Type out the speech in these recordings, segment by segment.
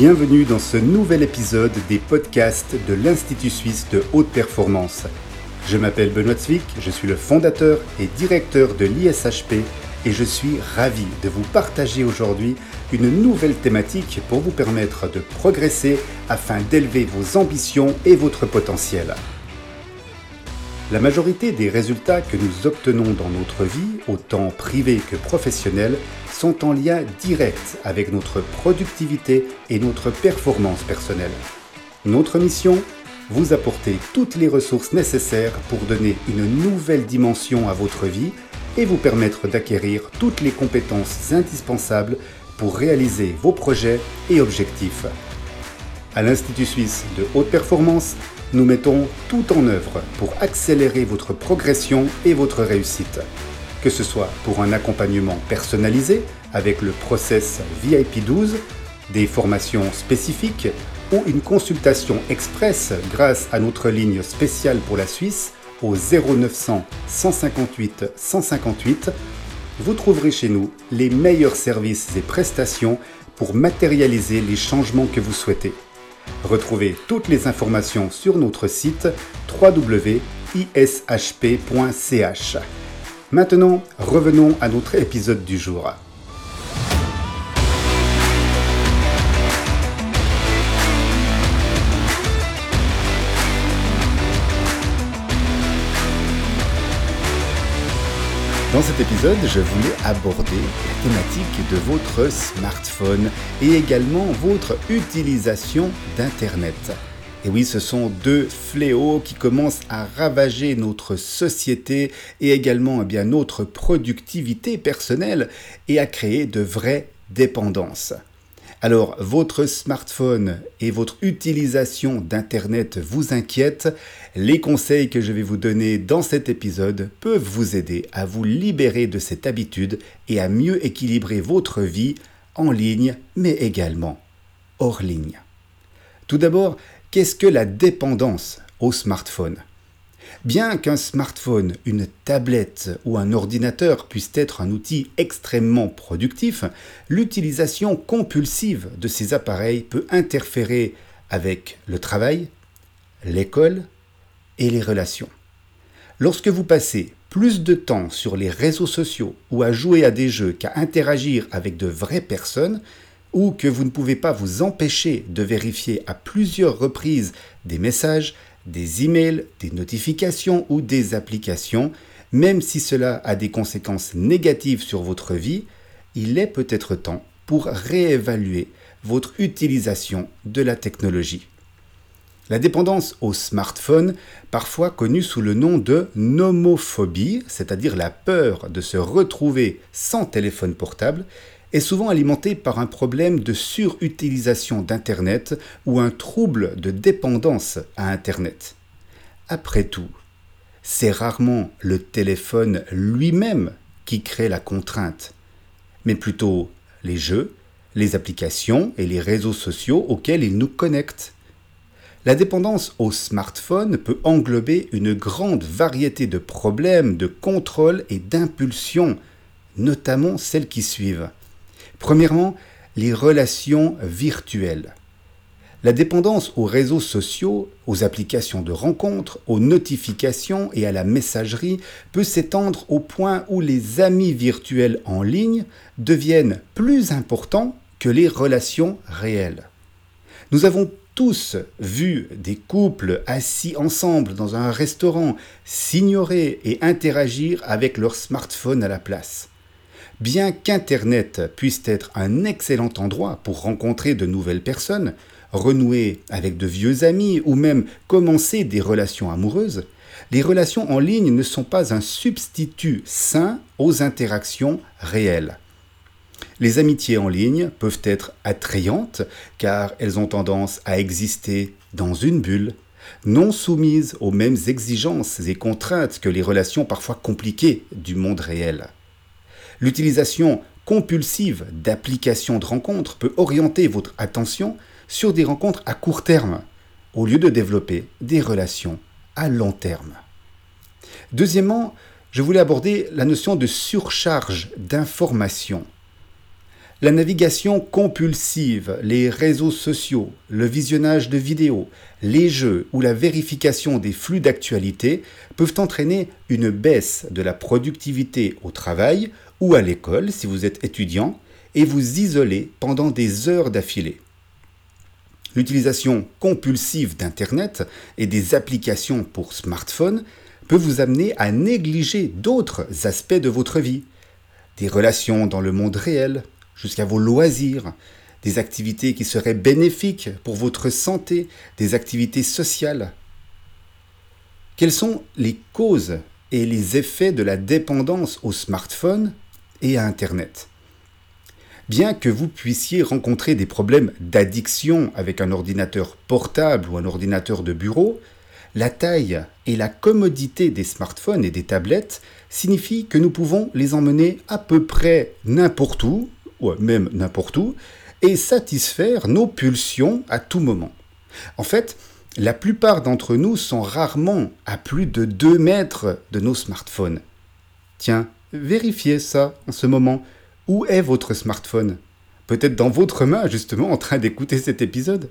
Bienvenue dans ce nouvel épisode des podcasts de l'Institut suisse de haute performance. Je m'appelle Benoît Zwick, je suis le fondateur et directeur de l'ISHP et je suis ravi de vous partager aujourd'hui une nouvelle thématique pour vous permettre de progresser afin d'élever vos ambitions et votre potentiel. La majorité des résultats que nous obtenons dans notre vie, autant privée que professionnelle, sont en lien direct avec notre productivité et notre performance personnelle. Notre mission Vous apporter toutes les ressources nécessaires pour donner une nouvelle dimension à votre vie et vous permettre d'acquérir toutes les compétences indispensables pour réaliser vos projets et objectifs. À l'Institut suisse de haute performance, nous mettons tout en œuvre pour accélérer votre progression et votre réussite. Que ce soit pour un accompagnement personnalisé avec le process VIP 12, des formations spécifiques ou une consultation express grâce à notre ligne spéciale pour la Suisse au 0900 158 158, vous trouverez chez nous les meilleurs services et prestations pour matérialiser les changements que vous souhaitez. Retrouvez toutes les informations sur notre site www.ishp.ch. Maintenant, revenons à notre épisode du jour. Dans cet épisode, je voulais aborder la thématique de votre smartphone et également votre utilisation d'Internet. Et oui, ce sont deux fléaux qui commencent à ravager notre société et également eh bien, notre productivité personnelle et à créer de vraies dépendances. Alors, votre smartphone et votre utilisation d'Internet vous inquiètent. Les conseils que je vais vous donner dans cet épisode peuvent vous aider à vous libérer de cette habitude et à mieux équilibrer votre vie en ligne, mais également hors ligne. Tout d'abord, qu'est-ce que la dépendance au smartphone? Bien qu'un smartphone, une tablette ou un ordinateur puisse être un outil extrêmement productif, l'utilisation compulsive de ces appareils peut interférer avec le travail, l'école et les relations. Lorsque vous passez plus de temps sur les réseaux sociaux ou à jouer à des jeux qu'à interagir avec de vraies personnes, ou que vous ne pouvez pas vous empêcher de vérifier à plusieurs reprises des messages, des emails, des notifications ou des applications, même si cela a des conséquences négatives sur votre vie, il est peut-être temps pour réévaluer votre utilisation de la technologie. La dépendance au smartphone, parfois connue sous le nom de nomophobie, c'est-à-dire la peur de se retrouver sans téléphone portable, est souvent alimenté par un problème de surutilisation d'Internet ou un trouble de dépendance à Internet. Après tout, c'est rarement le téléphone lui-même qui crée la contrainte, mais plutôt les jeux, les applications et les réseaux sociaux auxquels il nous connecte. La dépendance au smartphone peut englober une grande variété de problèmes de contrôle et d'impulsion, notamment celles qui suivent. Premièrement, les relations virtuelles. La dépendance aux réseaux sociaux, aux applications de rencontres, aux notifications et à la messagerie peut s'étendre au point où les amis virtuels en ligne deviennent plus importants que les relations réelles. Nous avons tous vu des couples assis ensemble dans un restaurant s'ignorer et interagir avec leur smartphone à la place. Bien qu'Internet puisse être un excellent endroit pour rencontrer de nouvelles personnes, renouer avec de vieux amis ou même commencer des relations amoureuses, les relations en ligne ne sont pas un substitut sain aux interactions réelles. Les amitiés en ligne peuvent être attrayantes car elles ont tendance à exister dans une bulle, non soumises aux mêmes exigences et contraintes que les relations parfois compliquées du monde réel. L'utilisation compulsive d'applications de rencontres peut orienter votre attention sur des rencontres à court terme, au lieu de développer des relations à long terme. Deuxièmement, je voulais aborder la notion de surcharge d'informations. La navigation compulsive, les réseaux sociaux, le visionnage de vidéos, les jeux ou la vérification des flux d'actualité peuvent entraîner une baisse de la productivité au travail ou à l'école si vous êtes étudiant et vous isoler pendant des heures d'affilée. L'utilisation compulsive d'Internet et des applications pour smartphone peut vous amener à négliger d'autres aspects de votre vie, des relations dans le monde réel, jusqu'à vos loisirs, des activités qui seraient bénéfiques pour votre santé, des activités sociales. Quelles sont les causes et les effets de la dépendance au smartphone et Internet Bien que vous puissiez rencontrer des problèmes d'addiction avec un ordinateur portable ou un ordinateur de bureau, la taille et la commodité des smartphones et des tablettes signifient que nous pouvons les emmener à peu près n'importe où ou même n'importe où, et satisfaire nos pulsions à tout moment. En fait, la plupart d'entre nous sont rarement à plus de 2 mètres de nos smartphones. Tiens, vérifiez ça en ce moment. Où est votre smartphone? Peut-être dans votre main, justement, en train d'écouter cet épisode.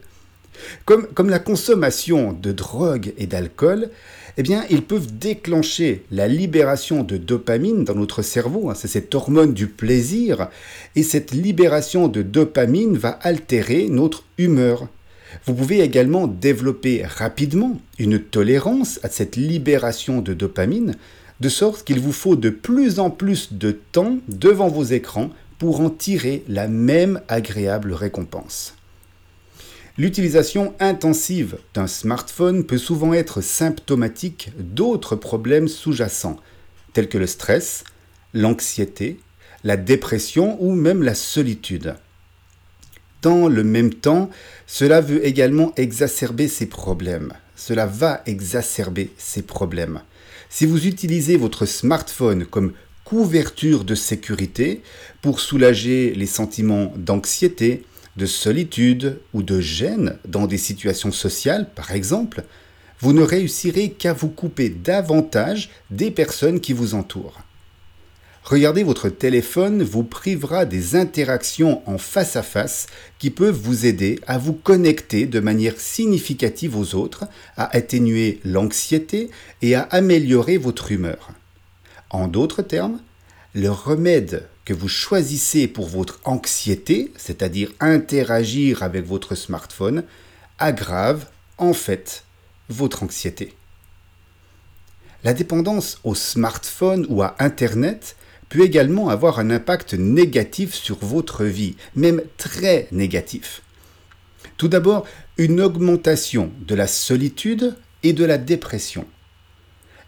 Comme, la consommation de drogue et d'alcool, eh bien, ils peuvent déclencher la libération de dopamine dans notre cerveau. Hein, c'est cette hormone du plaisir. Et cette libération de dopamine va altérer notre humeur. Vous pouvez également développer rapidement une tolérance à cette libération de dopamine, de sorte qu'il vous faut de plus en plus de temps devant vos écrans pour en tirer la même agréable récompense. L'utilisation intensive d'un smartphone peut souvent être symptomatique d'autres problèmes sous-jacents, tels que le stress, l'anxiété, la dépression ou même la solitude. Dans le même temps, cela veut également exacerber ces problèmes. Cela va exacerber ces problèmes. Si vous utilisez votre smartphone comme couverture de sécurité pour soulager les sentiments d'anxiété, de solitude ou de gêne dans des situations sociales, par exemple, vous ne réussirez qu'à vous couper davantage des personnes qui vous entourent. Regarder votre téléphone vous privera des interactions en face à face qui peuvent vous aider à vous connecter de manière significative aux autres, à atténuer l'anxiété et à améliorer votre humeur. En d'autres termes, le remède que vous choisissez pour votre anxiété, c'est-à-dire interagir avec votre smartphone, aggrave en fait votre anxiété. La dépendance au smartphone ou à Internet peut également avoir un impact négatif sur votre vie, même très négatif. Tout d'abord, une augmentation de la solitude et de la dépression.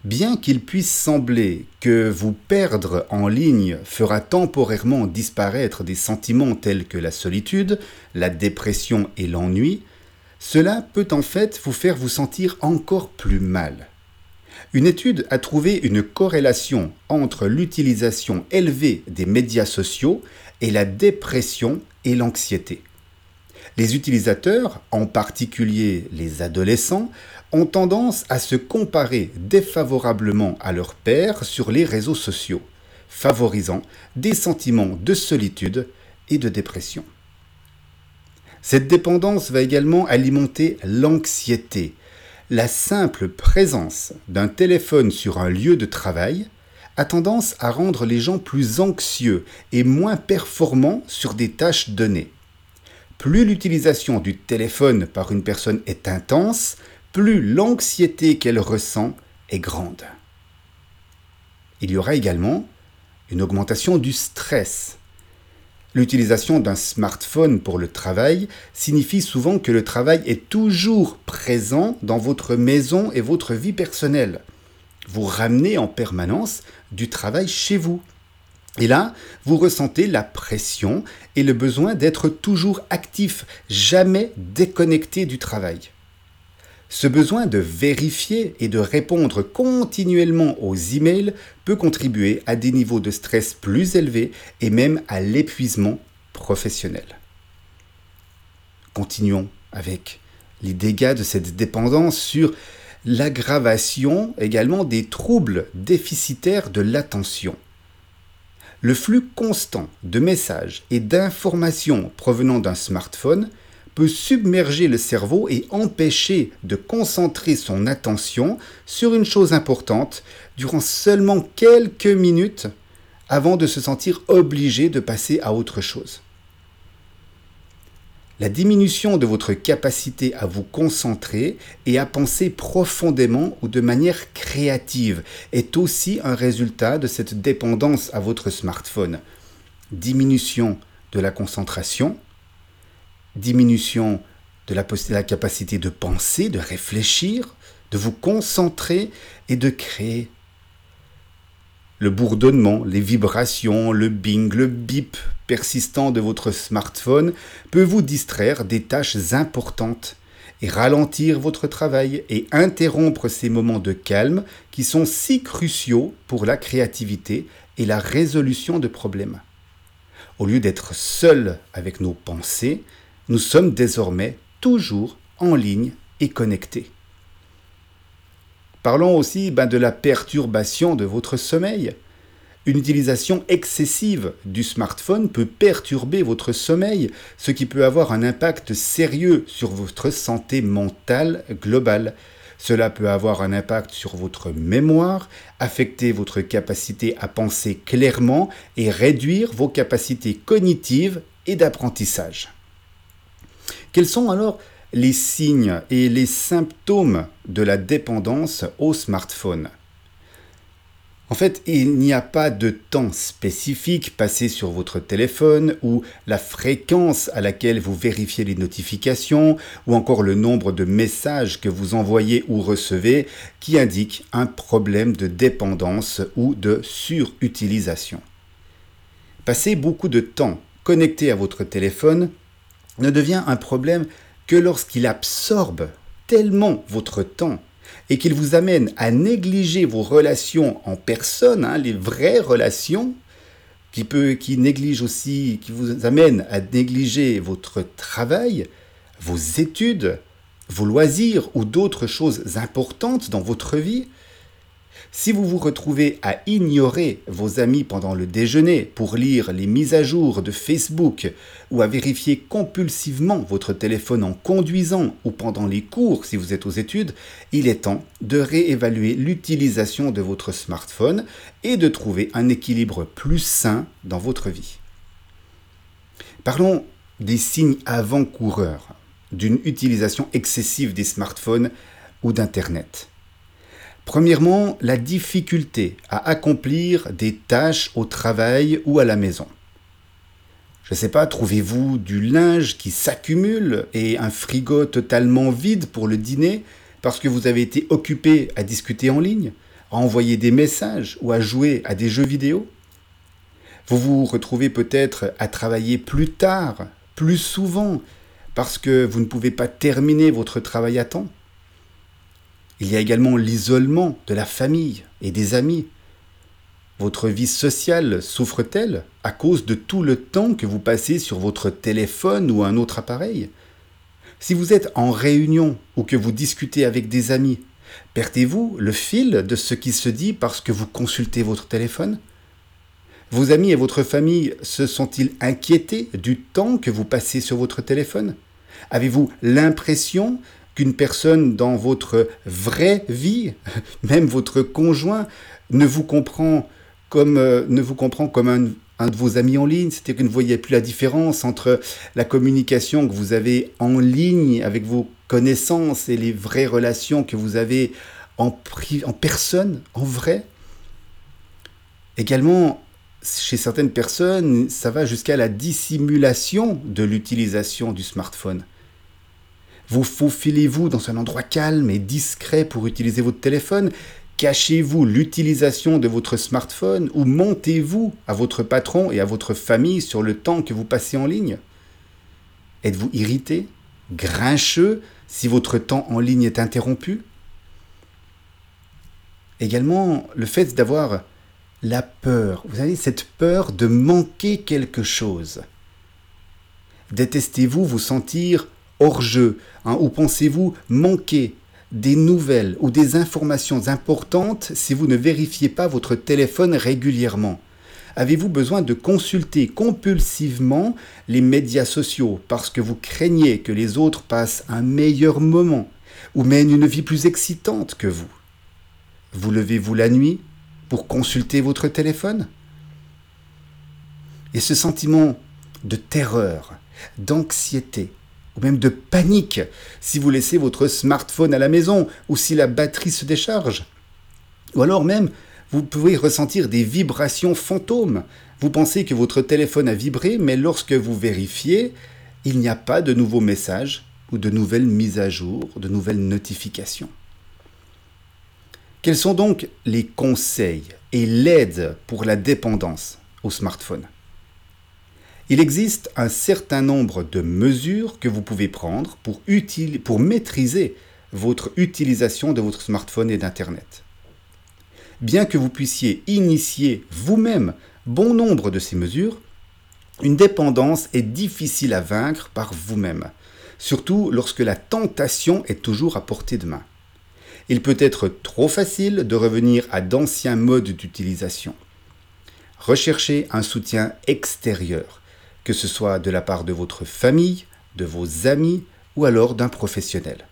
Bien qu'il puisse sembler que vous perdre en ligne fera temporairement disparaître des sentiments tels que la solitude, la dépression et l'ennui, cela peut en fait vous faire vous sentir encore plus mal. Une étude a trouvé une corrélation entre l'utilisation élevée des médias sociaux et la dépression et l'anxiété. Les utilisateurs, en particulier les adolescents, ont tendance à se comparer défavorablement à leur père sur les réseaux sociaux, favorisant des sentiments de solitude et de dépression. Cette dépendance va également alimenter l'anxiété. La simple présence d'un téléphone sur un lieu de travail a tendance à rendre les gens plus anxieux et moins performants sur des tâches données. Plus l'utilisation du téléphone par une personne est intense, plus l'anxiété qu'elle ressent est grande. Il y aura également une augmentation du stress. L'utilisation d'un smartphone pour le travail signifie souvent que le travail est toujours présent dans votre maison et votre vie personnelle. Vous ramenez en permanence du travail chez vous. Et là, vous ressentez la pression et le besoin d'être toujours actif, jamais déconnecté du travail. Ce besoin de vérifier et de répondre continuellement aux emails peut contribuer à des niveaux de stress plus élevés et même à l'épuisement professionnel. Continuons avec les dégâts de cette dépendance sur l'aggravation également des troubles déficitaires de l'attention. Le flux constant de messages et d'informations provenant d'un smartphone submerger le cerveau et empêcher de concentrer son attention sur une chose importante durant seulement quelques minutes avant de se sentir obligé de passer à autre chose. La diminution de votre capacité à vous concentrer et à penser profondément ou de manière créative est aussi un résultat de cette dépendance à votre smartphone. Diminution de la concentration, diminution de la, capacité de penser, de réfléchir, de vous concentrer et de créer le bourdonnement, les vibrations, le bing, le bip persistant de votre smartphone peut vous distraire des tâches importantes et ralentir votre travail et interrompre ces moments de calme qui sont si cruciaux pour la créativité et la résolution de problèmes. Au lieu d'être seul avec nos pensées, nous sommes désormais toujours en ligne et connectés. Parlons aussi ben, de la perturbation de votre sommeil. Une utilisation excessive du smartphone peut perturber votre sommeil, ce qui peut avoir un impact sérieux sur votre santé mentale globale. Cela peut avoir un impact sur votre mémoire, affecter votre capacité à penser clairement et réduire vos capacités cognitives et d'apprentissage. Quels sont alors les signes et les symptômes de la dépendance au smartphone? En fait, il n'y a pas de temps spécifique passé sur votre téléphone ou la fréquence à laquelle vous vérifiez les notifications ou encore le nombre de messages que vous envoyez ou recevez qui indique un problème de dépendance ou de surutilisation. Passer beaucoup de temps connecté à votre téléphone ne devient un problème que lorsqu'il absorbe tellement votre temps et qu'il vous amène à négliger vos relations en personne, hein, les vraies relations, qui, peut, qui néglige aussi, qui vous amène à négliger votre travail, vos études, vos loisirs ou d'autres choses importantes dans votre vie, si vous vous retrouvez à ignorer vos amis pendant le déjeuner pour lire les mises à jour de Facebook ou à vérifier compulsivement votre téléphone en conduisant ou pendant les cours si vous êtes aux études, il est temps de réévaluer l'utilisation de votre smartphone et de trouver un équilibre plus sain dans votre vie. Parlons des signes avant-coureurs d'une utilisation excessive des smartphones ou d'Internet. Premièrement, la difficulté à accomplir des tâches au travail ou à la maison. Je ne sais pas, trouvez-vous du linge qui s'accumule et un frigo totalement vide pour le dîner parce que vous avez été occupé à discuter en ligne, à envoyer des messages ou à jouer à des jeux vidéo? Vous vous retrouvez peut-être à travailler plus tard, plus souvent, parce que vous ne pouvez pas terminer votre travail à temps il y a également l'isolement de la famille et des amis. Votre vie sociale souffre-t-elle à cause de tout le temps que vous passez sur votre téléphone ou un autre appareil? Si vous êtes en réunion ou que vous discutez avec des amis, perdez-vous le fil de ce qui se dit parce que vous consultez votre téléphone? Vos amis et votre famille se sont-ils inquiétés du temps que vous passez sur votre téléphone? Avez-vous l'impression qu'une personne dans votre vraie vie, même votre conjoint, ne vous comprend comme, euh, ne vous comprend comme un, un de vos amis en ligne, c'est-à-dire que vous ne voyez plus la différence entre la communication que vous avez en ligne avec vos connaissances et les vraies relations que vous avez en, en personne, en vrai. Également, chez certaines personnes, ça va jusqu'à la dissimulation de l'utilisation du smartphone. Vous faufilez-vous dans un endroit calme et discret pour utiliser votre téléphone? Cachez-vous l'utilisation de votre smartphone ou montez-vous à votre patron et à votre famille sur le temps que vous passez en ligne? Êtes-vous irrité, grincheux si votre temps en ligne est interrompu? Également, le fait d'avoir la peur, vous avez cette peur de manquer quelque chose. Détestez-vous vous sentir hors jeu hein, Ou pensez-vous manquer des nouvelles ou des informations importantes si vous ne vérifiez pas votre téléphone régulièrement? Avez-vous besoin de consulter compulsivement les médias sociaux parce que vous craignez que les autres passent un meilleur moment ou mènent une vie plus excitante que vous? Vous levez-vous la nuit pour consulter votre téléphone? Et ce sentiment de terreur, d'anxiété, ou même de panique si vous laissez votre smartphone à la maison ou si la batterie se décharge. Ou alors même, vous pouvez ressentir des vibrations fantômes. Vous pensez que votre téléphone a vibré, mais lorsque vous vérifiez, il n'y a pas de nouveaux messages ou de nouvelles mises à jour, de nouvelles notifications. Quels sont donc les conseils et l'aide pour la dépendance au smartphone? Il existe un certain nombre de mesures que vous pouvez prendre pour, maîtriser votre utilisation de votre smartphone et d'Internet. Bien que vous puissiez initier vous-même bon nombre de ces mesures, une dépendance est difficile à vaincre par vous-même, surtout lorsque la tentation est toujours à portée de main. Il peut être trop facile de revenir à d'anciens modes d'utilisation. Recherchez un soutien extérieur que ce soit de la part de votre famille, de vos amis ou alors d'un professionnel.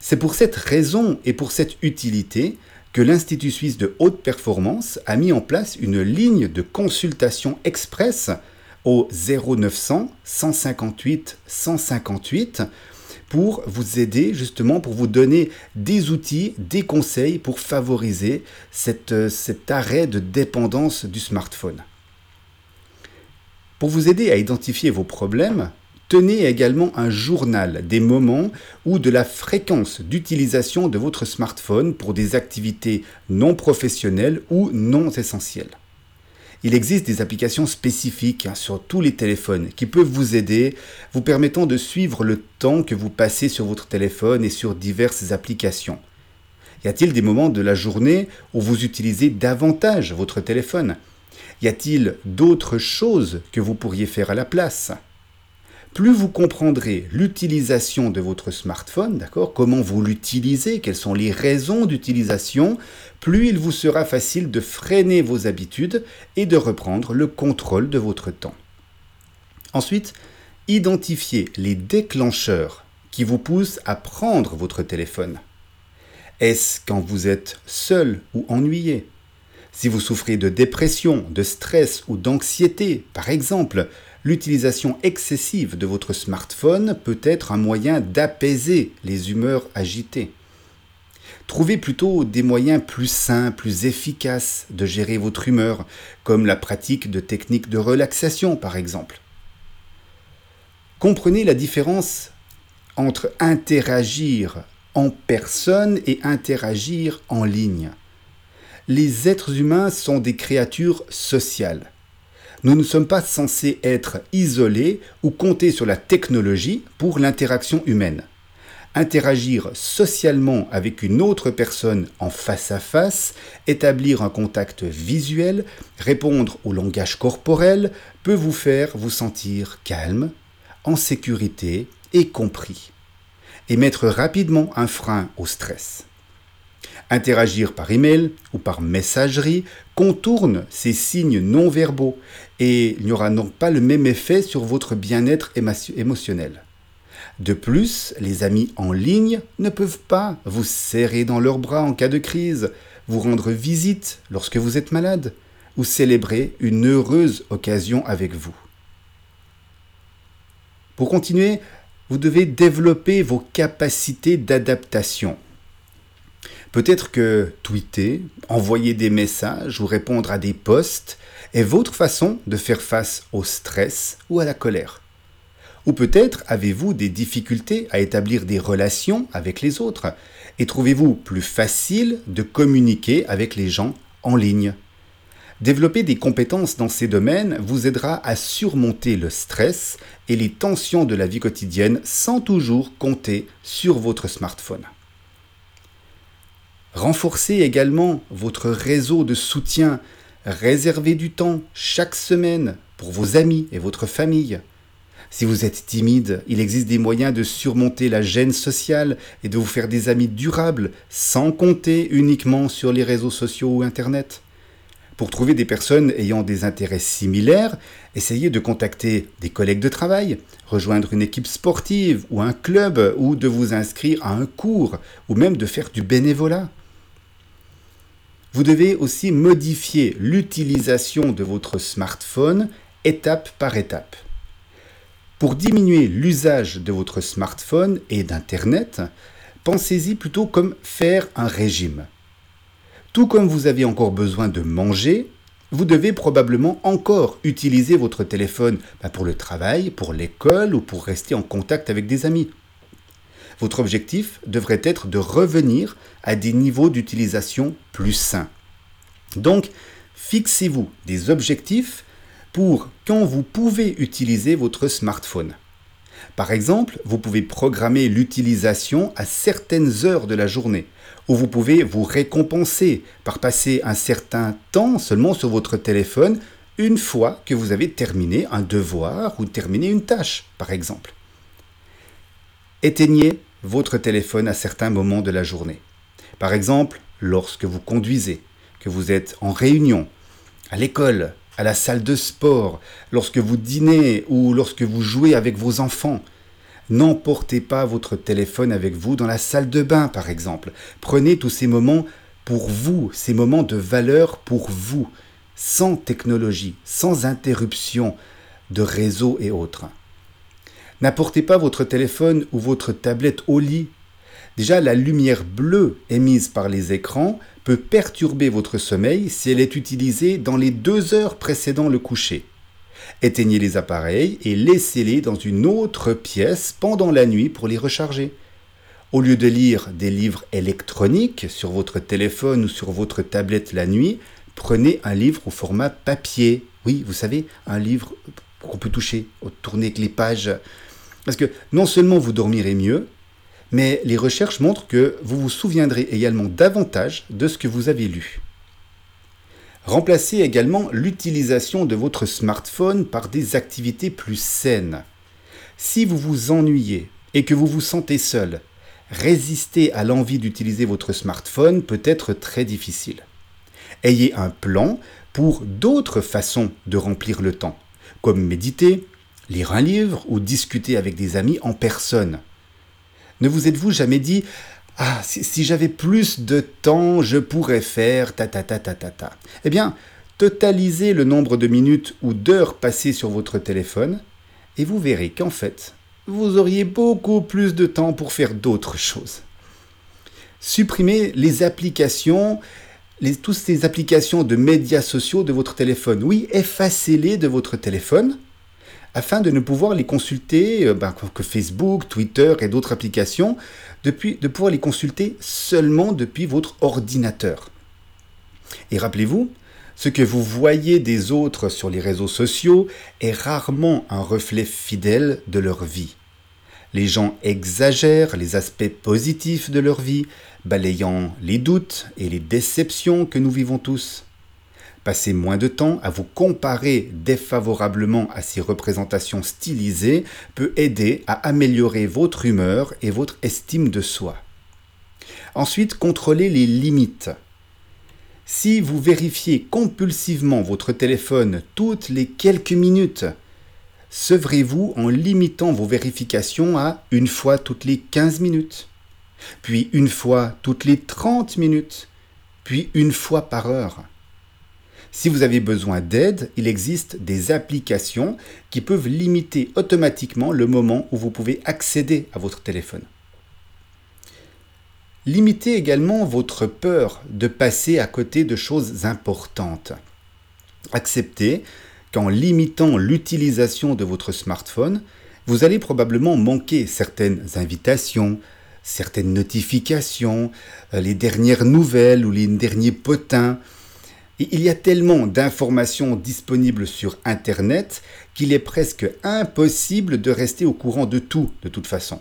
C'est pour cette raison et pour cette utilité que l'Institut suisse de haute performance a mis en place une ligne de consultation express au 0900 158 158 pour vous aider justement, pour vous donner des outils, des conseils pour favoriser cet arrêt de dépendance du smartphone. Pour vous aider à identifier vos problèmes, tenez également un journal des moments ou de la fréquence d'utilisation de votre smartphone pour des activités non professionnelles ou non essentielles. Il existe des applications spécifiques hein, sur tous les téléphones qui peuvent vous aider, vous permettant de suivre le temps que vous passez sur votre téléphone et sur diverses applications. Y a-t-il des moments de la journée où vous utilisez davantage votre téléphone? Y a-t-il d'autres choses que vous pourriez faire à la place? Plus vous comprendrez l'utilisation de votre smartphone, d'accord, comment vous l'utilisez, quelles sont les raisons d'utilisation, plus il vous sera facile de freiner vos habitudes et de reprendre le contrôle de votre temps. Ensuite, identifiez les déclencheurs qui vous poussent à prendre votre téléphone. Est-ce quand vous êtes seul ou ennuyé? Si vous souffrez de dépression, de stress ou d'anxiété, par exemple, l'utilisation excessive de votre smartphone peut être un moyen d'apaiser les humeurs agitées. Trouvez plutôt des moyens plus sains, plus efficaces de gérer votre humeur, comme la pratique de techniques de relaxation par exemple. Comprenez la différence entre interagir en personne et interagir en ligne les êtres humains sont des créatures sociales. Nous ne sommes pas censés être isolés ou compter sur la technologie pour l'interaction humaine. Interagir socialement avec une autre personne en face à face, établir un contact visuel, répondre au langage corporel peut vous faire vous sentir calme, en sécurité et compris, et mettre rapidement un frein au stress. Interagir par email ou par messagerie contourne ces signes non verbaux et il n'y aura donc pas le même effet sur votre bien-être émotionnel. De plus, les amis en ligne ne peuvent pas vous serrer dans leurs bras en cas de crise, vous rendre visite lorsque vous êtes malade ou célébrer une heureuse occasion avec vous. Pour continuer, vous devez développer vos capacités d'adaptation Peut-être que tweeter, envoyer des messages ou répondre à des posts est votre façon de faire face au stress ou à la colère. Ou peut-être avez-vous des difficultés à établir des relations avec les autres et trouvez-vous plus facile de communiquer avec les gens en ligne. Développer des compétences dans ces domaines vous aidera à surmonter le stress et les tensions de la vie quotidienne sans toujours compter sur votre smartphone. Renforcez également votre réseau de soutien. Réservez du temps chaque semaine pour vos amis et votre famille. Si vous êtes timide, il existe des moyens de surmonter la gêne sociale et de vous faire des amis durables sans compter uniquement sur les réseaux sociaux ou Internet. Pour trouver des personnes ayant des intérêts similaires, essayez de contacter des collègues de travail, rejoindre une équipe sportive ou un club, ou de vous inscrire à un cours, ou même de faire du bénévolat. Vous devez aussi modifier l'utilisation de votre smartphone étape par étape. Pour diminuer l'usage de votre smartphone et d'Internet, pensez-y plutôt comme faire un régime. Tout comme vous avez encore besoin de manger, vous devez probablement encore utiliser votre téléphone bah, pour le travail, pour l'école ou pour rester en contact avec des amis. Votre objectif devrait être de revenir à des niveaux d'utilisation plus sains. Donc, fixez-vous des objectifs pour quand vous pouvez utiliser votre smartphone. Par exemple, vous pouvez programmer l'utilisation à certaines heures de la journée, ou vous pouvez vous récompenser par passer un certain temps seulement sur votre téléphone une fois que vous avez terminé un devoir ou terminé une tâche, par exemple. Éteignez votre téléphone à certains moments de la journée. Par exemple, lorsque vous conduisez, que vous êtes en réunion, à l'école, à la salle de sport, lorsque vous dînez ou lorsque vous jouez avec vos enfants. N'emportez pas votre téléphone avec vous dans la salle de bain, par exemple. Prenez tous ces moments pour vous, ces moments de valeur pour vous, sans technologie, sans interruption de réseau et autres. N'apportez pas votre téléphone ou votre tablette au lit. Déjà, la lumière bleue émise par les écrans peut perturber votre sommeil si elle est utilisée dans les deux heures précédant le coucher. Éteignez les appareils et laissez-les dans une autre pièce pendant la nuit pour les recharger. Au lieu de lire des livres électroniques sur votre téléphone ou sur votre tablette la nuit, prenez un livre au format papier. Oui, vous savez, un livre qu'on peut toucher, tourner avec les pages. Parce que non seulement vous dormirez mieux, mais les recherches montrent que vous vous souviendrez également davantage de ce que vous avez lu. Remplacez également l'utilisation de votre smartphone par des activités plus saines. Si vous vous ennuyez et que vous vous sentez seul, résister à l'envie d'utiliser votre smartphone peut être très difficile. Ayez un plan pour d'autres façons de remplir le temps, comme méditer, lire un livre ou discuter avec des amis en personne. Ne vous êtes-vous jamais dit Ah, si, j'avais plus de temps, je pourrais faire ta ta ta ta ta ta Eh bien, totalisez le nombre de minutes ou d'heures passées sur votre téléphone et vous verrez qu'en fait, vous auriez beaucoup plus de temps pour faire d'autres choses. Supprimez les applications, toutes ces applications de médias sociaux de votre téléphone. Oui, effacez-les de votre téléphone afin de ne pouvoir les consulter euh, ben, que Facebook, Twitter et d'autres applications, de pouvoir les consulter seulement depuis votre ordinateur. Et rappelez-vous, ce que vous voyez des autres sur les réseaux sociaux est rarement un reflet fidèle de leur vie. Les gens exagèrent les aspects positifs de leur vie, balayant les doutes et les déceptions que nous vivons tous. Passer moins de temps à vous comparer défavorablement à ces représentations stylisées peut aider à améliorer votre humeur et votre estime de soi. Ensuite, contrôlez les limites. Si vous vérifiez compulsivement votre téléphone toutes les quelques minutes, sevrez-vous en limitant vos vérifications à une fois toutes les 15 minutes, puis une fois toutes les 30 minutes, puis une fois par heure. Si vous avez besoin d'aide, il existe des applications qui peuvent limiter automatiquement le moment où vous pouvez accéder à votre téléphone. Limitez également votre peur de passer à côté de choses importantes. Acceptez qu'en limitant l'utilisation de votre smartphone, vous allez probablement manquer certaines invitations, certaines notifications, euh, les dernières nouvelles ou les derniers potins, il y a tellement d'informations disponibles sur Internet qu'il est presque impossible de rester au courant de tout de toute façon.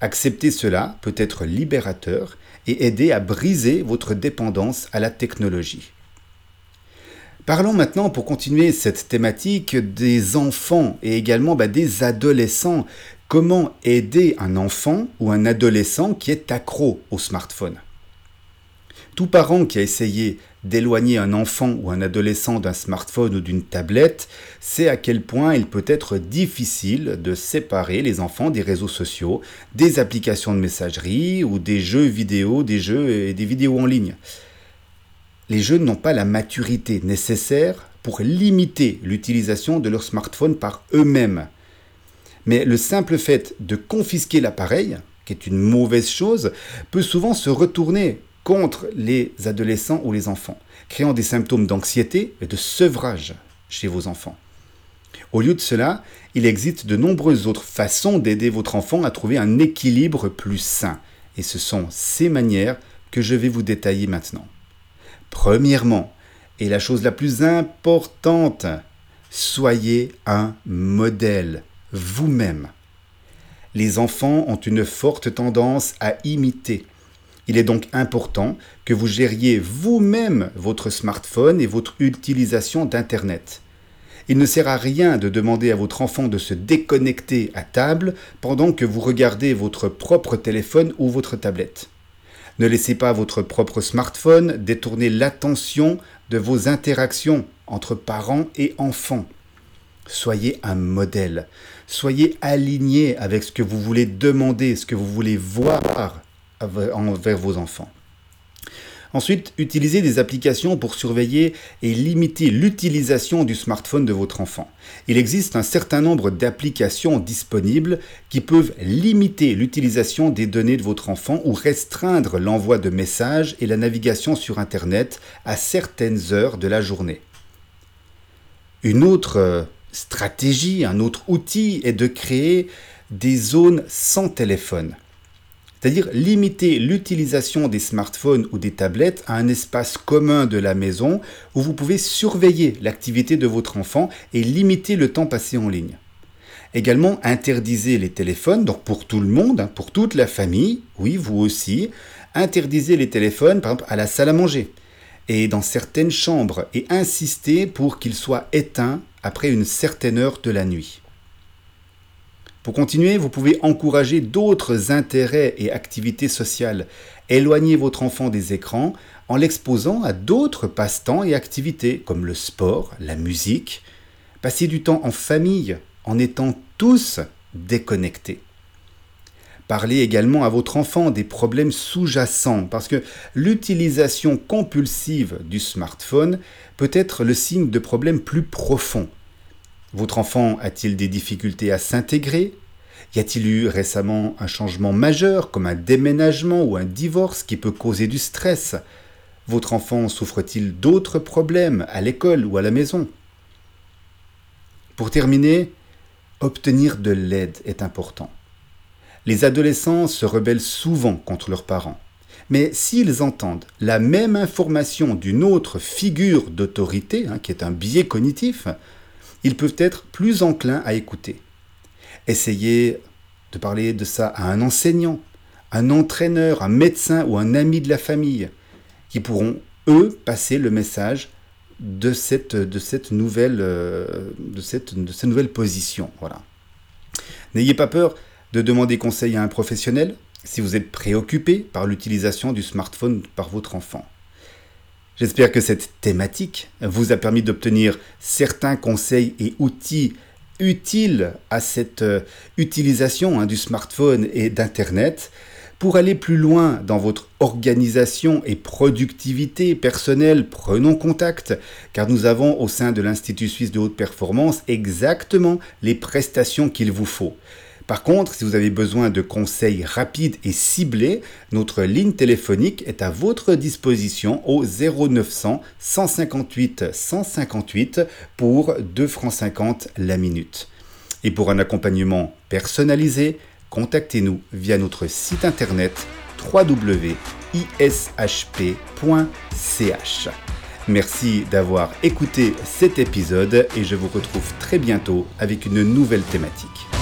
Accepter cela peut être libérateur et aider à briser votre dépendance à la technologie. Parlons maintenant pour continuer cette thématique des enfants et également bah, des adolescents. Comment aider un enfant ou un adolescent qui est accro au smartphone? Tout parent qui a essayé d'éloigner un enfant ou un adolescent d'un smartphone ou d'une tablette, c'est à quel point il peut être difficile de séparer les enfants des réseaux sociaux, des applications de messagerie ou des jeux vidéo, des jeux et des vidéos en ligne. Les jeunes n'ont pas la maturité nécessaire pour limiter l'utilisation de leur smartphone par eux-mêmes. Mais le simple fait de confisquer l'appareil, qui est une mauvaise chose, peut souvent se retourner contre les adolescents ou les enfants, créant des symptômes d'anxiété et de sevrage chez vos enfants. Au lieu de cela, il existe de nombreuses autres façons d'aider votre enfant à trouver un équilibre plus sain. Et ce sont ces manières que je vais vous détailler maintenant. Premièrement, et la chose la plus importante, soyez un modèle, vous-même. Les enfants ont une forte tendance à imiter il est donc important que vous gériez vous-même votre smartphone et votre utilisation d'Internet. Il ne sert à rien de demander à votre enfant de se déconnecter à table pendant que vous regardez votre propre téléphone ou votre tablette. Ne laissez pas votre propre smartphone détourner l'attention de vos interactions entre parents et enfants. Soyez un modèle. Soyez aligné avec ce que vous voulez demander, ce que vous voulez voir envers vos enfants. Ensuite, utilisez des applications pour surveiller et limiter l'utilisation du smartphone de votre enfant. Il existe un certain nombre d'applications disponibles qui peuvent limiter l'utilisation des données de votre enfant ou restreindre l'envoi de messages et la navigation sur Internet à certaines heures de la journée. Une autre euh, stratégie, un autre outil est de créer des zones sans téléphone c'est-à-dire limiter l'utilisation des smartphones ou des tablettes à un espace commun de la maison où vous pouvez surveiller l'activité de votre enfant et limiter le temps passé en ligne. Également, interdisez les téléphones, donc pour tout le monde, hein, pour toute la famille, oui, vous aussi, interdisez les téléphones, par exemple, à la salle à manger et dans certaines chambres et insistez pour qu'ils soient éteints après une certaine heure de la nuit. Pour continuer, vous pouvez encourager d'autres intérêts et activités sociales. Éloignez votre enfant des écrans en l'exposant à d'autres passe-temps et activités comme le sport, la musique. Passez du temps en famille en étant tous déconnectés. Parlez également à votre enfant des problèmes sous-jacents parce que l'utilisation compulsive du smartphone peut être le signe de problèmes plus profonds votre enfant a-t-il des difficultés à s'intégrer? Y a-t-il eu récemment un changement majeur comme un déménagement ou un divorce qui peut causer du stress? Votre enfant souffre-t-il d'autres problèmes à l'école ou à la maison? Pour terminer, obtenir de l'aide est important. Les adolescents se rebellent souvent contre leurs parents. Mais s'ils entendent la même information d'une autre figure d'autorité, hein, qui est un biais cognitif, ils peuvent être plus enclins à écouter. Essayez de parler de ça à un enseignant, un entraîneur, un médecin ou un ami de la famille, qui pourront, eux, passer le message de cette, euh, nouvelle position. N'ayez pas peur de demander conseil à un professionnel si vous êtes préoccupé par l'utilisation du smartphone par votre enfant. J'espère que cette thématique vous a permis d'obtenir certains conseils et outils utiles à cette euh, utilisation hein, du smartphone et d'Internet pour aller plus loin dans votre organisation et productivité personnelle, prenons contact, car nous avons au sein de l'Institut suisse de haute performance exactement les prestations qu'il vous faut. Par contre, si vous avez besoin de conseils rapides et ciblés, notre ligne téléphonique est à votre disposition au 0900 158 158 pour 2 francs 50 la minute. Et pour un accompagnement personnalisé, contactez-nous via notre site internet www.ishp.ch. Merci d'avoir écouté cet épisode et je vous retrouve très bientôt avec une nouvelle thématique.